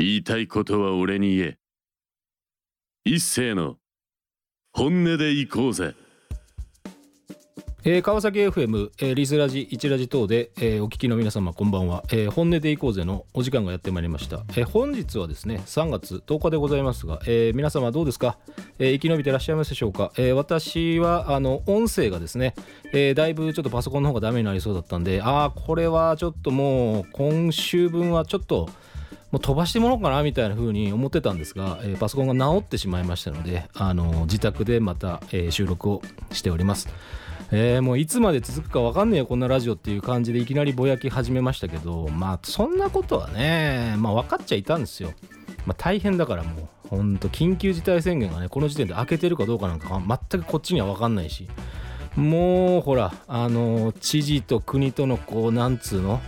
言いたいことは俺に言え。一斉の本音で行こうぜ。えー、川崎 FM、えー、リスラジ1ラジ等で、えー、お聞きの皆様こんばんは、えー、本音でいこうぜのお時間がやってまいりました、えー、本日はですね3月10日でございますが、えー、皆様どうですか、えー、生き延びてらっしゃいますでしょうか、えー、私はあの音声がですね、えー、だいぶちょっとパソコンの方がダメになりそうだったんでああこれはちょっともう今週分はちょっともう飛ばしてもらおうかなみたいな風に思ってたんですが、えー、パソコンが直ってしまいましたので、あの自宅でまた、えー、収録をしております。えー、もういつまで続くか分かんねえよこんなラジオっていう感じでいきなりぼやき始めましたけどまあそんなことはねまあ分かっちゃいたんですよ、まあ、大変だからもうほんと緊急事態宣言がねこの時点で開けてるかどうかなんか全くこっちには分かんないしもうほらあの知事と国とのこうなんつうの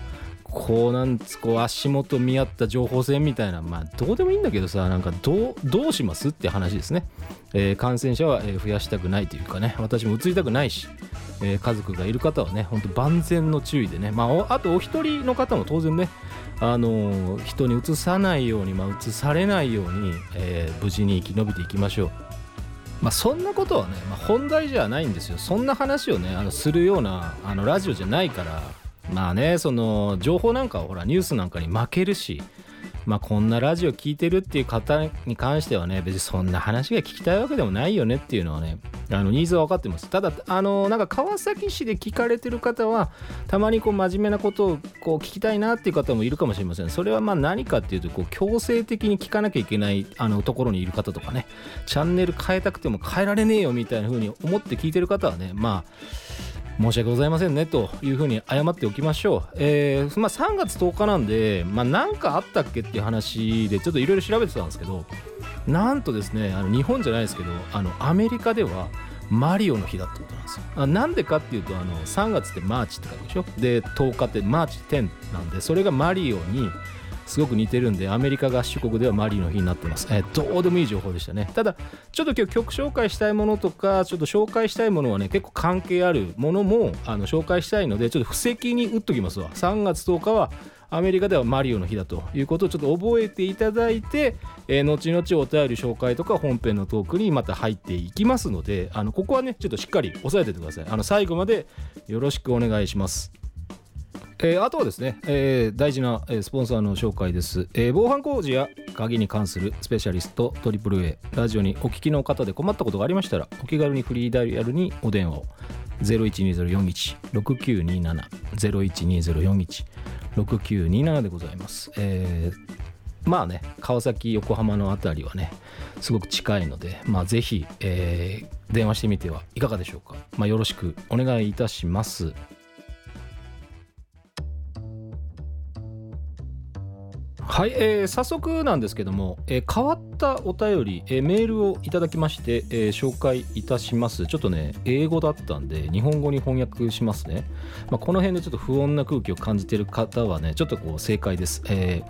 こうなんつこう足元見合った情報戦みたいなまあどうでもいいんだけどさなんかどうどうしますって話ですね、えー、感染者は増やしたくないというかね私も移りたくないし、えー、家族がいる方はねほんと万全の注意でね。まああとお一人の方も当然ねあのー、人にうつさないように、まあ、うつされないように、えー、無事に生き延びていきましょう。まあ、そんなことはね、まあ、本題じゃないんですよ。そんな話をねあのするようなあのラジオじゃないから。まあねその情報なんかほらニュースなんかに負けるしまあこんなラジオ聞いてるっていう方に関してはね別にそんな話が聞きたいわけでもないよねっていうのはねあのニーズは分かってます。ただあのなんか川崎市で聞かれてる方はたまにこう真面目なことをこう聞きたいなっていう方もいるかもしれません。それはまあ何かっていうとこう強制的に聞かなきゃいけないあのところにいる方とかね。チャンネル変えたくても変えられねえよみたいな風に思って聞いてる方はねまあ申し訳ございませんねというふうに謝っておきましょう。えー、まあ、3月10日なんで、まあ、かあったっけっていう話でちょっといろいろ調べてたんですけど、なんとですね、あの日本じゃないですけど、あのアメリカではマリオの日だってことなんですよ。あなんでかっていうと、あの3月ってマーチって書くでしょ？で、10日ってマーチ10なんで、それがマリオにすごく似てるんでアメリカ合衆国ではマリオの日になってます、えー、どうでもいい情報でしたね。ただちょっと今日曲紹介したいものとかちょっと紹介したいものはね結構関係あるものもあの紹介したいのでちょっと布石に打っときますわ。3月10日はアメリカではマリオの日だということをちょっと覚えていただいて、えー、後々お便り紹介とか本編のトークにまた入っていきますのであのここはねちょっとしっかり押さえててください。あの最後までよろしくお願いします。えー、あとはですね、えー、大事な、えー、スポンサーの紹介です、えー、防犯工事や鍵に関するスペシャリスト AAA ラジオにお聞きの方で困ったことがありましたらお気軽にフリーダイヤルにお電話を。0120416927 0120416927でございます、えー、まあね川崎横浜の辺りはねすごく近いのでまあぜひ、えー、電話してみてはいかがでしょうか、まあ、よろしくお願いいたします。はい、えー、早速なんですけども、えー、変わったお便り、えー、メールをいただきまして、えー、紹介いたします。ちょっとね英語だったんで日本語に翻訳しますね、まあ、この辺でちょっと不穏な空気を感じてる方はねちょっとこう正解です、え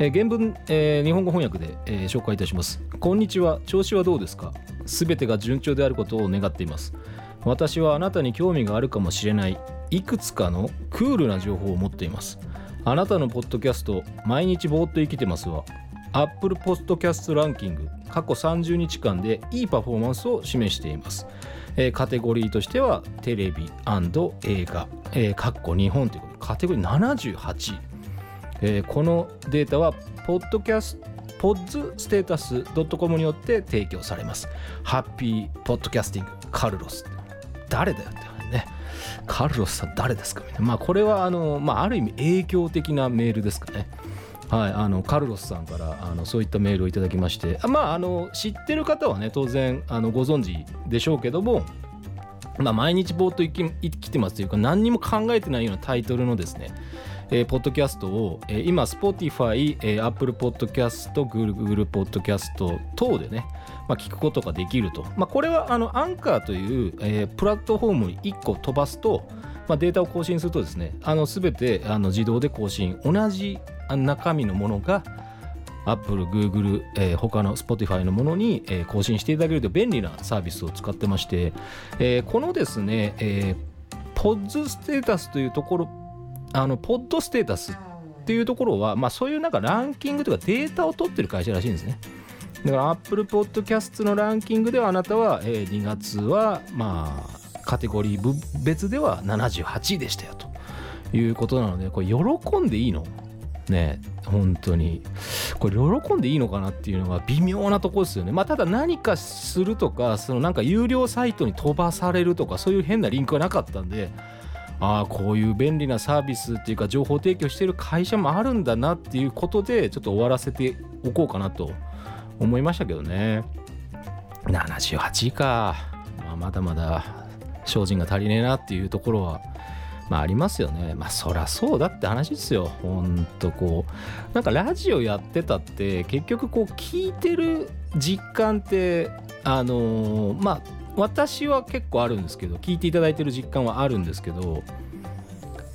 ーえ、原文、えー、日本語翻訳で、えー、紹介いたします。こんにちは。調子はどうですか？すべてが順調であることを願っています。私はあなたに興味があるかもしれない。いくつかのクールな情報を持っています。あなたのポッドキャスト毎日ぼーっと生きてますわ。Apple Podcast ランキング過去30日間でいいパフォーマンスを示しています、えー、カテゴリーとしてはテレビ映画、えー、かっこ日本ということ。でカテゴリー78、えー、このデータはポッドキャストポッズステータス .com によって提供されます。ハッピーポッドキャスティングカルロス。誰だよってカルロスさん誰ですか？みたいな。まあこれはあの、まあある意味影響的なメールですかね。はい、あのカルロスさんからあのそういったメールをいただきましてまああの知ってる方はね当然あのご存知でしょうけども、まあ、毎日ぼーっと生き生きてますというか何にも考えてないようなタイトルのですねえー、ポッドキャストを、えー、今 Spotify、えー、Apple Podcast、Google Podcast 等でね、まあ、聞くことができると、まあ、これはあのアンカーという、えー、プラットフォームに1個飛ばすと、まあ、データを更新するとですねあの全てあの自動で更新。同じ中身のものが Apple、Google、えー、他の Spotify のものに、えー、更新していただけると便利なサービスを使ってまして、えー、このですね、えー、ポッズステータスというところあのポッドステータスっていうところは、まあ、そういうなんかランキングとかデータを取ってる会社らしいんですね。だから Apple Podcast のランキングではあなたは、えー、2月はまあカテゴリー別では78位でしたよということなのでこれ喜んでいいの？ね本当に。これ喜んでいいのかなっていうのが微妙なとこですよね。まあただ何かするとかそのなんか有料サイトに飛ばされるとかそういう変なリンクはなかったんでああこういう便利なサービスっていうか情報提供してる会社もあるんだなっていうことでちょっと終わらせておこうかなと思いましたけどね78位か、まあ、まだまだ精進が足りねえなっていうところはまあありますよね。まあそらそうだって話ですよ。ほんとこう。なんかラジオやってたって結局こう聞いてる実感ってあのー、まあ私は結構あるんですけど聞いていただいてる実感はあるんですけど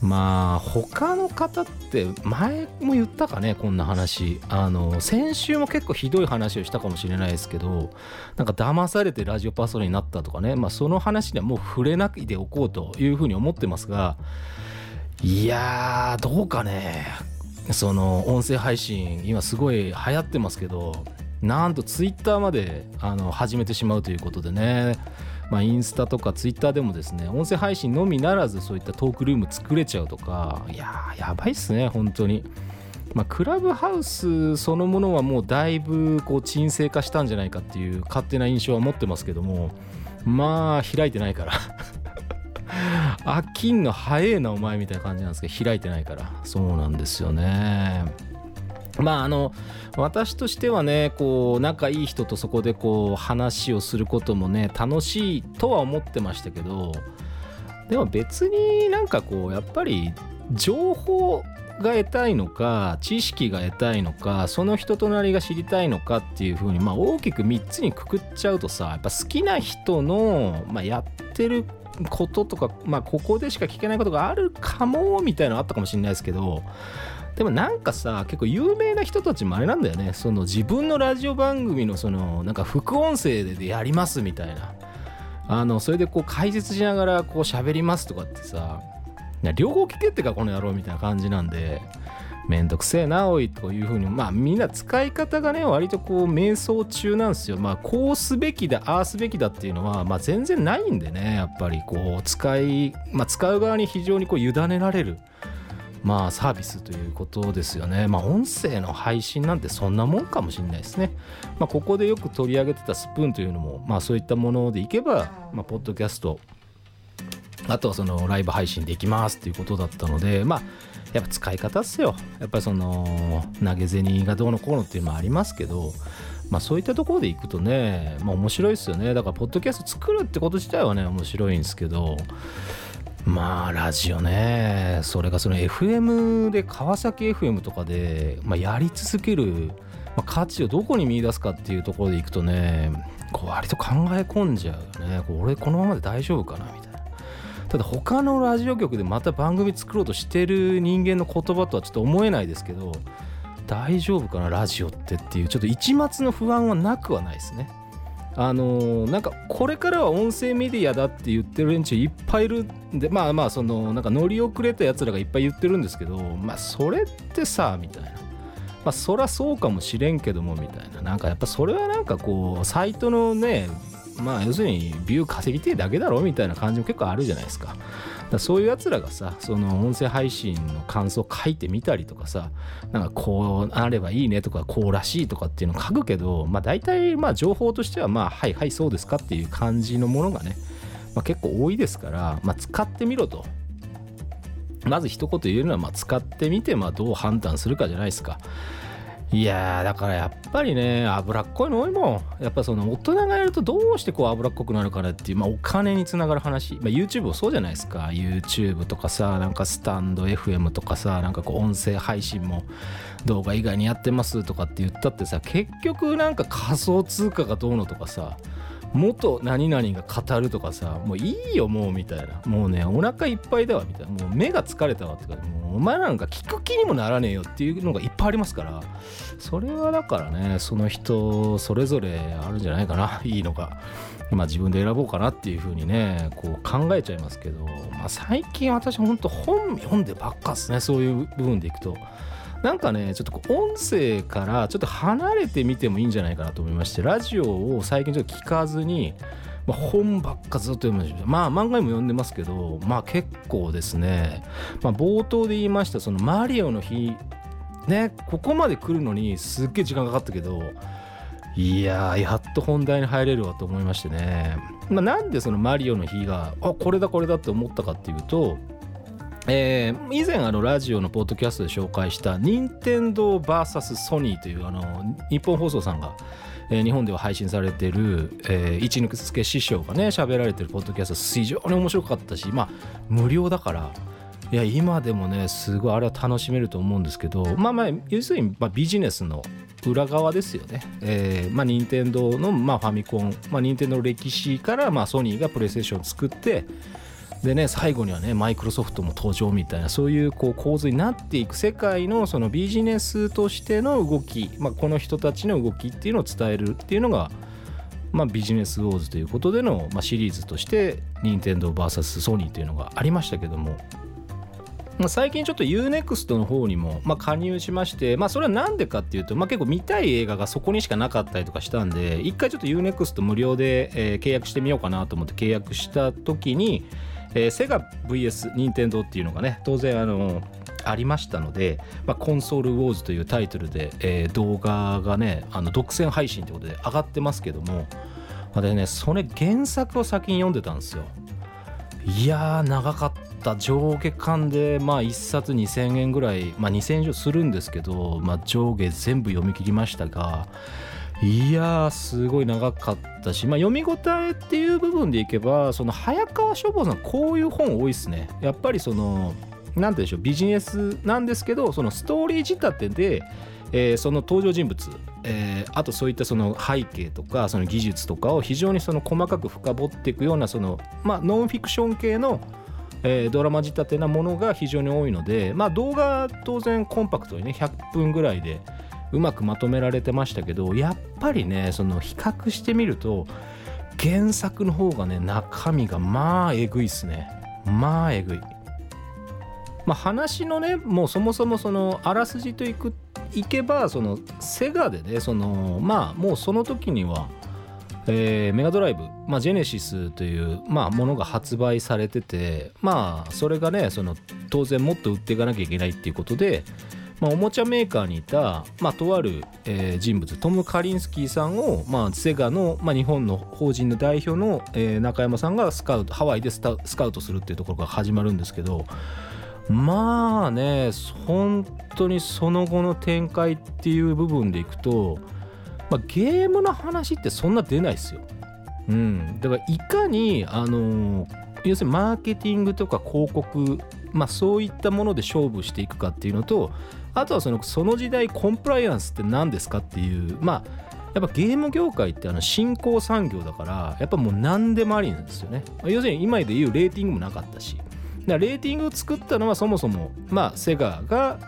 まあ他の方って前も言ったかねこんな話。あの先週も結構ひどい話をしたかもしれないですけどなんか騙されてラジオパーソナになったとかねまあその話にはもう触れないでおこうというふうに思ってますがいやーどうかね。その音声配信今すごい流行ってますけどなんとツイッターまであの始めてしまうということでね。まあ、インスタとかツイッターでもですね音声配信のみならずそういったトークルーム作れちゃうとか。いややばいっすね本当に。まあ、クラブハウスそのものはもうだいぶこう沈静化したんじゃないかっていう勝手な印象は持ってますけども。まあ開いてないから。飽きんの早えなお前みたいな感じなんですけど開いてないから。そうなんですよね。まああの私としてはねこう仲いい人とそこでこう話をすることもね楽しいとは思ってましたけどでも別になんかこうやっぱり情報が得たいのか知識が得たいのかその人となりが知りたいのかっていうふうに、まあ、大きく3つにくくっちゃうとさやっぱ好きな人の、まあ、やってることとか、まあ、ここでしか聞けないことがあるかもみたいなのあったかもしれないですけどでもなんかさ結構有名な人たちもあれなんだよね。その自分のラジオ番組のそのなんか副音声でやりますみたいな。あのそれでこう解説しながらこう喋りますとかってさ両方聞けってかこの野郎みたいな感じなんでめんどくせえなおいというふうに。まあみんな使い方がね割とこう迷走中なんですよ。まあこうすべきだああすべきだっていうのはまあ全然ないんでねやっぱりこう使いまあ使う側に非常にこう委ねられる。まあサービスということですよね。まあ音声の配信なんてそんなもんかもしれないですね。まあここでよく取り上げてたスプーンというのもまあそういったものでいけば、まあポッドキャストあとはそのライブ配信できますっていうことだったのでまあやっぱ使い方っすよ。やっぱりその投げ銭がどうのこうのっていうのもありますけどまあそういったところでいくとねまあ面白いですよね。だからポッドキャスト作るってこと自体はね面白いんですけどまあラジオね。それがその FM で川崎 FM とかで、まあ、やり続ける、まあ、価値をどこに見出すかっていうところでいくとねこう割と考え込んじゃうよね。俺このままで大丈夫かなみたいな。ただ他のラジオ局でまた番組作ろうとしてる人間の言葉とはちょっと思えないですけど大丈夫かなラジオってっていうちょっと一末の不安はなくはないですね。あのー、なんかこれからは音声メディアだって言ってる連中いっぱいいるんでまあまあそのなんか乗り遅れたやつらがいっぱい言ってるんですけどまあそれってさみたいな。まあそらそうかもしれんけどもみたいな。なんかやっぱそれはなんかこうサイトのねまあ要するにビュー稼ぎてえだけだろみたいな感じも結構あるじゃないですか。だそういうやつらがさその音声配信の感想書いてみたりとかさなんかこうあればいいねとかこうらしいとかっていうのを書くけどまあ大体まあ情報としてはまあはいはいそうですかっていう感じのものがね、まあ、結構多いですからまあ使ってみろと。まず一言言えるのはまあ使ってみてまあどう判断するかじゃないですか。いやだからやっぱりね脂っこいの多いもん。やっぱその大人がやるとどうしてこう脂っこくなるからっていう、まあ、お金につながる話、まあ、YouTube もそうじゃないですか。YouTube とかさなんかスタンド FM とかさなんかこう音声配信も動画以外にやってますとかって言ったってさ結局なんか仮想通貨がどうのとかさ元何々が語るとかさもういいよもうみたいな。もうねお腹いっぱいだわみたいな。もう目が疲れたわってかもうお前なんか聞く気にもならねえよっていうのがいっぱいありますから。それはだからねその人それぞれあるんじゃないかな。いいのがまあ自分で選ぼうかなっていうふうにねこう考えちゃいますけど、まあ、最近私ほんと本読んでばっかっすねそういう部分でいくと。なんかねちょっと音声からちょっと離れてみてもいいんじゃないかなと思いましてラジオを最近ちょっと聞かずに、まあ、本ばっかずっと読むんですまあ漫画にも読んでますけどまあ結構ですね、まあ、冒頭で言いましたそのマリオの日ねここまで来るのにすっげえ時間かかったけどいやーやっと本題に入れるわと思いましてね、まあ、なんでそのマリオの日があこれだこれだって思ったかっていうとえー、以前あのラジオのポッドキャストで紹介した任天堂 VS ソニーというあの日本放送さんが、えー、日本では配信されてる、えー、一之輔師匠がね喋られてるポッドキャスト非常に面白かったしまあ無料だからいや今でもねすごいあれは楽しめると思うんですけどまあまあ要するに、まあ、ビジネスの裏側ですよね。えー、まあ任天堂の、まあ、ファミコン、まあ、任天堂の歴史から、まあ、ソニーがプレイステーションを作ってでね最後にはねマイクロソフトも登場みたいなそういうこう構図になっていく世界のそのビジネスとしての動き、まあ、この人たちの動きっていうのを伝えるっていうのが、まあ、ビジネスウォーズということでの、まあ、シリーズとして任天堂 VS ソニーというのがありましたけども。まあ、最近ちょっと UNEXT の方にも、まあ、加入しまして、まあ、それは何でかっていうと、まあ、結構見たい映画がそこにしかなかったりとかしたんで一回ちょっと UNEXT 無料で、えー、契約してみようかなと思って契約した時に、えー、セガ VS 任天堂っていうのがね当然あのありましたので、まあ、コンソールウォーズというタイトルで、えー、動画がねあの独占配信ということで上がってますけどもでねそれ原作を先に読んでたんですよ。いやー長かった。上下巻でまあ1冊2000円ぐらいまあ2000円以上するんですけど、まあ、上下全部読み切りましたがいやーすごい長かったし、まあ、読み応えっていう部分でいけばその早川書房さんこういう本多いっすね。やっぱりその何て言うんでしょうビジネスなんですけどそのストーリー仕立てで、えー、その登場人物、えー、あとそういったその背景とかその技術とかを非常にその細かく深掘っていくようなその、まあ、ノンフィクション系のえー、ドラマ仕立てなものが非常に多いので、まあ、動画当然コンパクトにね100分ぐらいでうまくまとめられてましたけどやっぱりねその比較してみると原作の方がね中身がまあえぐいっすねまあえぐい。まあ、話のねもうそもそもそのあらすじといくいけばそのセガでねそのまあもうその時にはえー、メガドライブ、まあ、ジェネシスという、まあ、ものが発売されててまあそれがねその当然もっと売っていかなきゃいけないっていうことで、まあ、おもちゃメーカーにいた、まあ、とある、えー、人物トム・カリンスキーさんを、まあ、セガの、まあ、日本の法人の代表の、えー、中山さんがスカウトハワイでスカウトするっていうところから始まるんですけどまあね本当にその後の展開っていう部分でいくとまあ、ゲームの話ってそんな出ないですよ。うん、だからいかに、あのー、要するにマーケティングとか広告、まあ、そういったもので勝負していくかっていうのとあとはそのその時代コンプライアンスって何ですかっていうまあやっぱゲーム業界ってあの新興産業だからやっぱもう何でもありなんですよね。要するに今で言うレーティングもなかったし。だからレーティングを作ったのはそもそもまあセガが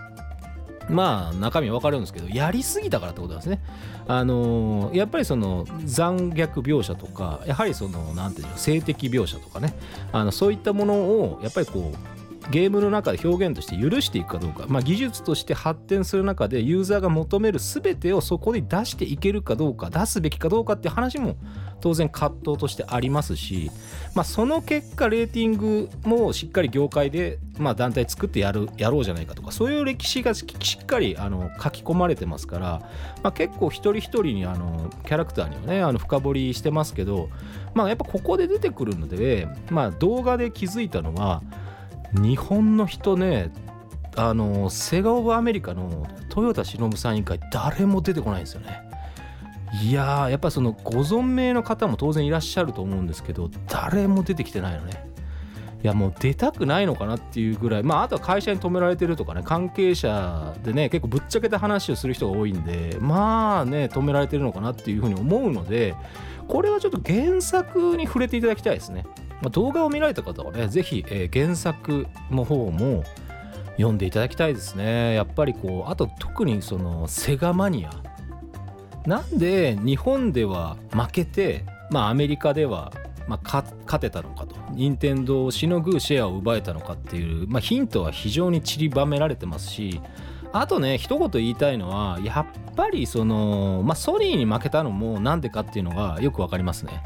まあ中身は分かるんですけどやりすぎたからってことなんですね。あのー、やっぱりその残虐描写とかやはりその何て言うの性的描写とかね。あのそういったものをやっぱりこうゲームの中で表現として許していくかどうか、まあ、技術として発展する中でユーザーが求める全てをそこに出していけるかどうか出すべきかどうかって話も当然葛藤としてありますし、まあ、その結果レーティングもしっかり業界で、まあ、団体作ってやるやろうじゃないかとかそういう歴史がしっかりあの書き込まれてますから、まあ、結構一人一人にあのキャラクターにはねあの深掘りしてますけど、まあ、やっぱここで出てくるので、まあ、動画で気づいたのは日本の人ねあのセガ・オブ・アメリカの豊田忍さん以外誰も出てこないんですよね。いやーやっぱそのご存命の方も当然いらっしゃると思うんですけど誰も出てきてないのね。いやもう出たくないのかなっていうぐらいまああとは会社に止められてるとかね関係者でね結構ぶっちゃけた話をする人が多いんでまあね止められてるのかなっていうふうに思うのでこれはちょっと原作に触れていただきたいですね。まあ、動画を見られた方はね、ぜひ、えー、原作の方も読んでいただきたいですね。やっぱりこう、あと特にそのセガマニア。なんで日本では負けて、まあアメリカではまあ、勝てたのかと任天堂をしのぐシェアを奪えたのかっていう、まあ、ヒントは非常に散りばめられてますしあとね一言言いたいのはやっぱりその、まあ、ソニーに負けたのもなんでかっていうのがよく分かりますね。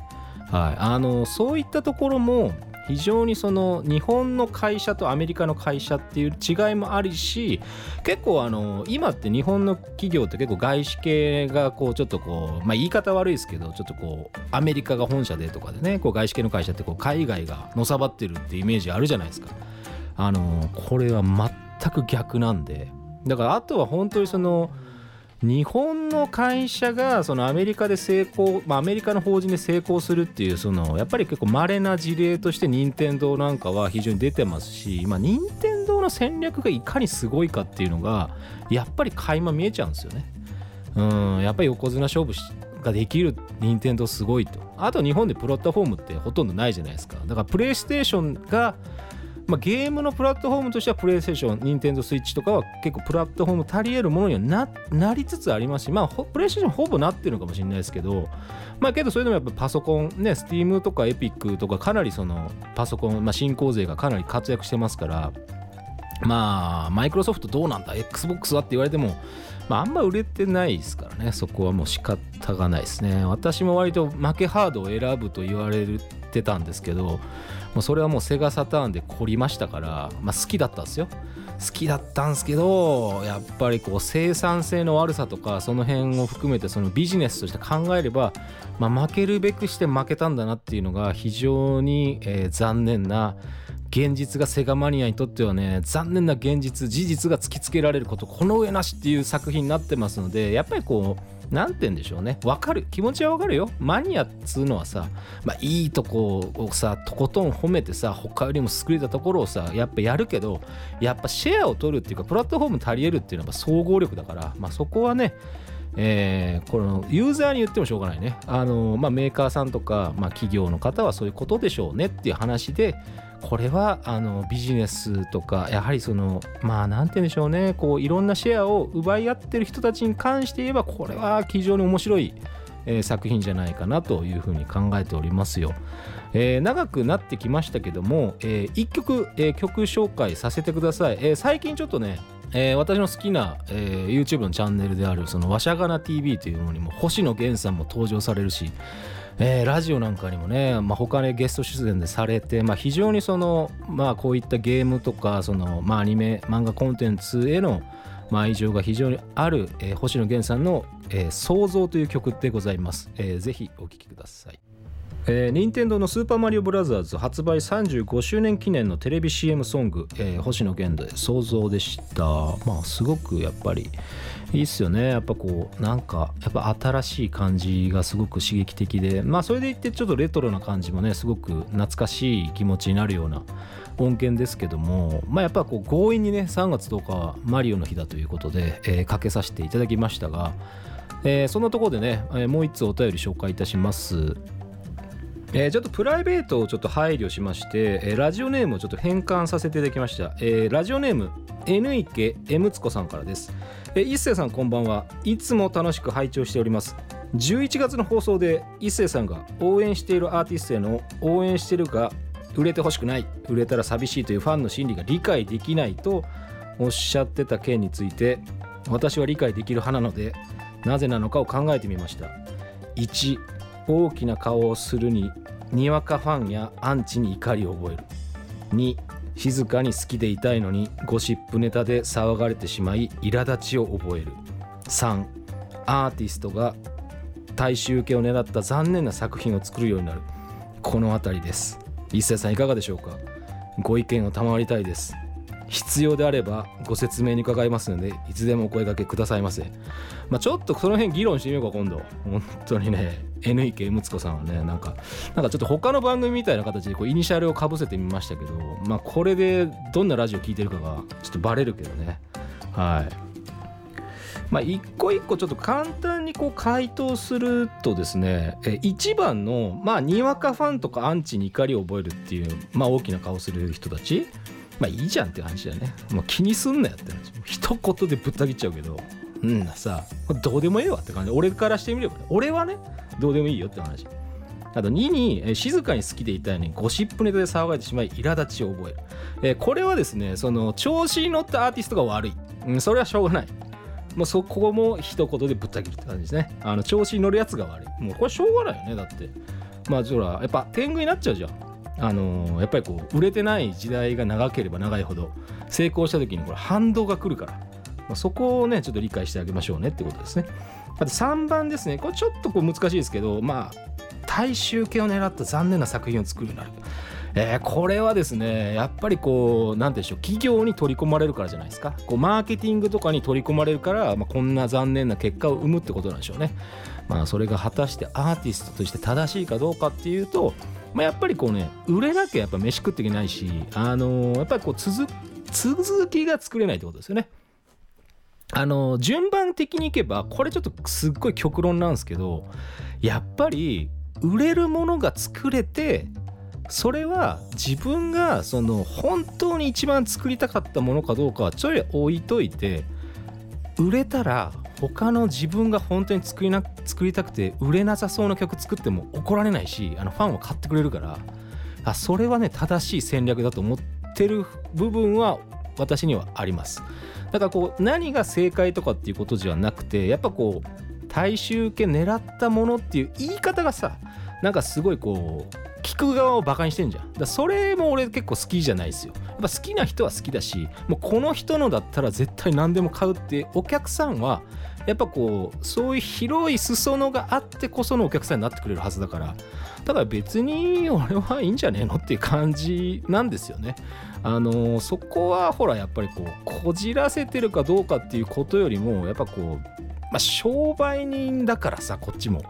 はい、あのそういったところも非常にその日本の会社とアメリカの会社っていう違いもあるし結構あの今って日本の企業って結構外資系がこうちょっとこうまあ言い方悪いですけどちょっとこうアメリカが本社でとかでねこう外資系の会社ってこう海外がのさばってるってイメージあるじゃないですか。あのこれは全く逆なんで。だからあとは本当にその日本の会社がそのアメリカで成功、まあ、アメリカの法人で成功するっていうそのやっぱり結構稀な事例として任天堂なんかは非常に出てますし、まあ、任天堂の戦略がいかにすごいかっていうのがやっぱり垣間見えちゃうんですよね。うんやっぱり横綱勝負ができる任天堂すごいとあと日本でプラットフォームってほとんどないじゃないですかだからプレイステーションがまあ、ゲームのプラットフォームとしてはプレイステーション、ニンテンドスイッチとかは結構プラットフォーム足り得るものにはななりつつありますし、まあ、プレイステーションほぼなってるのかもしれないですけど、まあけどそれでもやっぱパソコン、ね、スティームとかエピックとかかなりそのパソコン、まあ、新興勢がかなり活躍してますから、まあ、マイクロソフトどうなんだ ?Xbox はって言われても、まあ、あんま売れてないですからね、そこはもう仕方がないですね。私も割と負けハードを選ぶと言われてたんですけど、もうそれはもうセガサターンで凝りましたから、まあ、好きだったんですよ。好きだったんですけどやっぱりこう生産性の悪さとかその辺を含めてそのビジネスとして考えれば、まあ、負けるべくして負けたんだなっていうのが非常に、えー、残念な現実がセガマニアにとってはね残念な現実事実が突きつけられることこの上なしっていう作品になってますのでやっぱりこう何て言うんでしょうね。分かる。気持ちは分かるよ。マニアっつうのはさ、まあ、いいとこをさとことん褒めてさ他よりも優れたところをさやっぱやるけどやっぱシェアを取るっていうかプラットフォーム足りえるっていうのは総合力だから、まあ、そこはねえー、このユーザーに言ってもしょうがないね。あのまあ、メーカーさんとか、まあ、企業の方はそういうことでしょうねっていう話で、これはあのビジネスとかやはりそのまあなんて言うんでしょうねこういろんなシェアを奪い合ってる人たちに関して言えばこれは非常に面白い、えー、作品じゃないかなというふうに考えておりますよ。えー、長くなってきましたけども、えー、1曲、えー、曲紹介させてください。え、最近ちょっとねえ、私の好きな、え、YouTube のチャンネルであるそのわしゃがな TV というのにも星野源さんも登場されるし、えー、ラジオなんかにもね、まあ、他でゲスト出演でされて、まあ、非常にその、まあ、こういったゲームとかその、まあ、アニメ漫画コンテンツへの、まあ、愛情が非常にある、えー、星野源さんの、えー「創造」という曲でございます、えー、ぜひお聴きください。えー、任天堂のスーパーマリオブラザーズ発売35周年記念のテレビ CM ソング、えー、星野源で想像でした。まあすごくやっぱりいいっすよね。やっぱこうなんかやっぱ新しい感じがすごく刺激的で。まあそれでいってちょっとレトロな感じもねすごく懐かしい気持ちになるような音源ですけども。まあやっぱこう強引にね3月10日はマリオの日だということで、えー、かけさせていただきましたがえー、そんなところでね、えー、もう一つお便り紹介いたします。えー、ちょっとプライベートをちょっと配慮しまして、えー、ラジオネームをちょっと変換させていただきました、えー、ラジオネーム N 池 M つこさんからです、えー、一星さんこんばんは。いつも楽しく拝聴しております。11月の放送で一星さんが応援しているアーティストへの応援してるが売れてほしくない売れたら寂しいというファンの心理が理解できないとおっしゃってた件について私は理解できる派なのでなぜなのかを考えてみました。1大きな顔をするににわかファンやアンチに怒りを覚える。2静かに好きでいたいのにゴシップネタで騒がれてしまい苛立ちを覚える。3アーティストが大衆受けを狙った残念な作品を作るようになる。この辺りです。一斉さんいかがでしょうか？ご意見を賜りたいです。必要であればご説明に伺いますのでいつでもお声掛けくださいませ。まあ、ちょっとその辺議論してみようか今度。本当にね NEK ムツコさんはねなんかなんかちょっと他の番組みたいな形でこうイニシャルをかぶせてみましたけどまあこれでどんなラジオ聞いてるかがちょっとバレるけどね。はい。まあ、一個一個ちょっと簡単にこう回答するとですねえ1番のまあにわかファンとかアンチに怒りを覚えるっていう、まあ、大きな顔する人たちまあいいじゃんって感じだよね、もう気にすんなよって話。一言でぶった切っちゃうけど。うんさどうでもええわって感じ。俺からしてみればね。俺はねどうでもいいよって話。あと2に静かに好きでいたいのにゴシップネタで騒がれてしまい苛立ちを覚える、えこれはですねその調子に乗ったアーティストが悪い。うん、それはしょうがない。もうそこも一言でぶった切るって感じですね。あの調子に乗るやつが悪い。もうこれしょうがないよねだって。まあそらやっぱ天狗になっちゃうじゃん。あのやっぱりこう売れてない時代が長ければ長いほど成功した時にこれ反動が来るから、まあ、そこをねちょっと理解してあげましょうねってことですね。あと3番ですね。これちょっとこう難しいですけどまあ大衆系を狙った残念な作品を作るようになる。えーこれはですねやっぱりこう何でしょう企業に取り込まれるからじゃないですか。こうマーケティングとかに取り込まれるから、まあ、こんな残念な結果を生むってことなんでしょうね。まあそれが果たしてアーティストとして正しいかどうかっていうと、まあ、やっぱりこうね売れなきゃやっぱ飯食っていけないしあのーやっぱりこう続続きが作れないってことですよね。あのー順番的にいけばこれちょっとすっごい極論なんですけどやっぱり売れるものが作れてそれは自分がその本当に一番作りたかったものかどうかはちょい置いといて売れたら他の自分が本当に作りな作りたくて売れなさそうな曲作っても怒られないしあのファンは買ってくれるからあそれはね正しい戦略だと思ってる部分は私にはあります。だからこう何が正解とかっていうことじゃなくてやっぱこう大衆系狙ったものっていう言い方がさなんかすごいこう聞く側をバカにしてんじゃん。だそれも俺結構好きじゃないですよ。やっぱ好きな人は好きだしもうこの人のだったら絶対何でも買うってお客さんはやっぱこうそういう広い裾野があってこそのお客さんになってくれるはずだからだから別に俺はいいんじゃねえのっていう感じなんですよね。あのそこはほらやっぱりこうこじらせてるかどうかっていうことよりもやっぱこう、まあ、商売人だからさこっちも。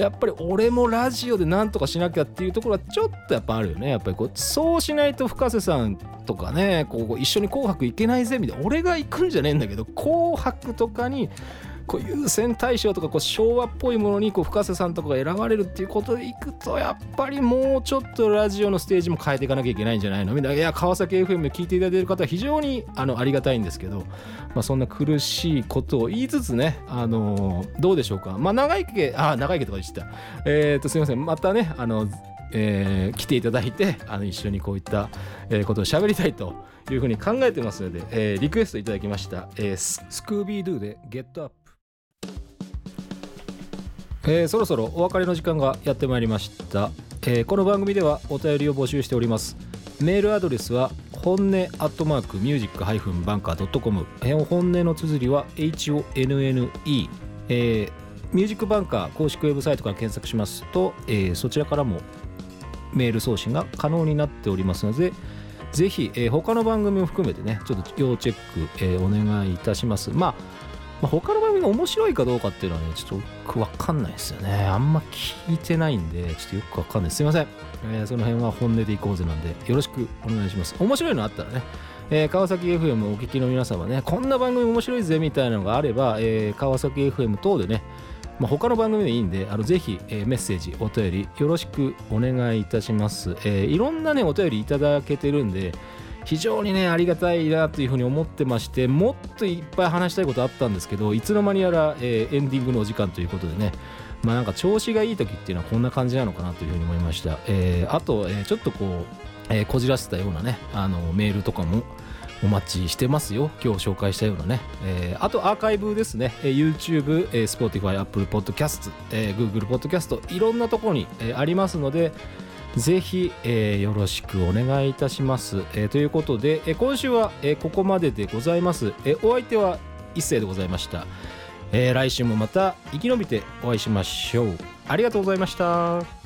やっぱり俺もラジオでなんとかしなきゃっていうところはちょっとやっぱあるよね。やっぱりこうそうしないと深瀬さんとかねこう一緒に「紅白」行けないぜみたいな。俺が行くんじゃねえんだけど「紅白」とかにこう優先大賞とかこう昭和っぽいものにこう深瀬さんとかが選ばれるっていうことでいくとやっぱりもうちょっとラジオのステージも変えていかなきゃいけないんじゃないの？みたいな。川崎 FM で聞いていただいてる方は非常にあのありがたいんですけど、まあ、そんな苦しいことを言いつつね、あのどうでしょうか？まあ長いけあ長いけとか言ってた。えっ、とすいません。またねあのえー来ていただいてあの一緒にこういった、えことを喋りたいというふうに考えてますので、えーリクエストいただきました、えーススクービードゥでゲットアップえーそろそろお別れの時間がやってまいりました、えーこの番組ではお便りを募集しております。メールアドレスは本音アットマークミュージックハイフンバンカー .com 本音の綴りは HONNE えーミュージックバンカー公式ウェブサイトから検索しますと、えーそちらからもメール送信が可能になっておりますのでぜひ、えー他の番組も含めてねちょっと要チェック、えーお願いいたします。まあまあ、他の番組が面白いかどうかっていうのはね、ちょっとよくわかんないですよね。あんま聞いてないんで、ちょっとよくわかんない。すいません。えーその辺は本音でいこうぜなんで、よろしくお願いします。面白いのあったらね、えー川崎 FM お聞きの皆様ね、こんな番組面白いぜみたいなのがあれば、えー川崎 FM 等でね、まあ、他の番組でいいんで、あのぜひ、えーメッセージ、お便りよろしくお願いいたします。えーいろんなね、お便りいただけてるんで、非常にねありがたいなというふうに思ってましてもっといっぱい話したいことあったんですけどいつの間にやら、えーエンディングのお時間ということでねまあなんか調子がいい時っていうのはこんな感じなのかなというふうに思いました、えーあと、えーちょっとこう、えーこじらせたようなねあのメールとかもお待ちしてますよ。今日紹介したようなね、えーあとアーカイブですね、えー YouTube、えー Spotify、Apple Podcast、えー Google Podcast いろんなところに、えーありますのでぜひ、えーよろしくお願いいたします。えーということで、えー今週は、えここまででございます。えお相手は一斉でございました、え来週もまた生き延びてお会いしましょう。ありがとうございました。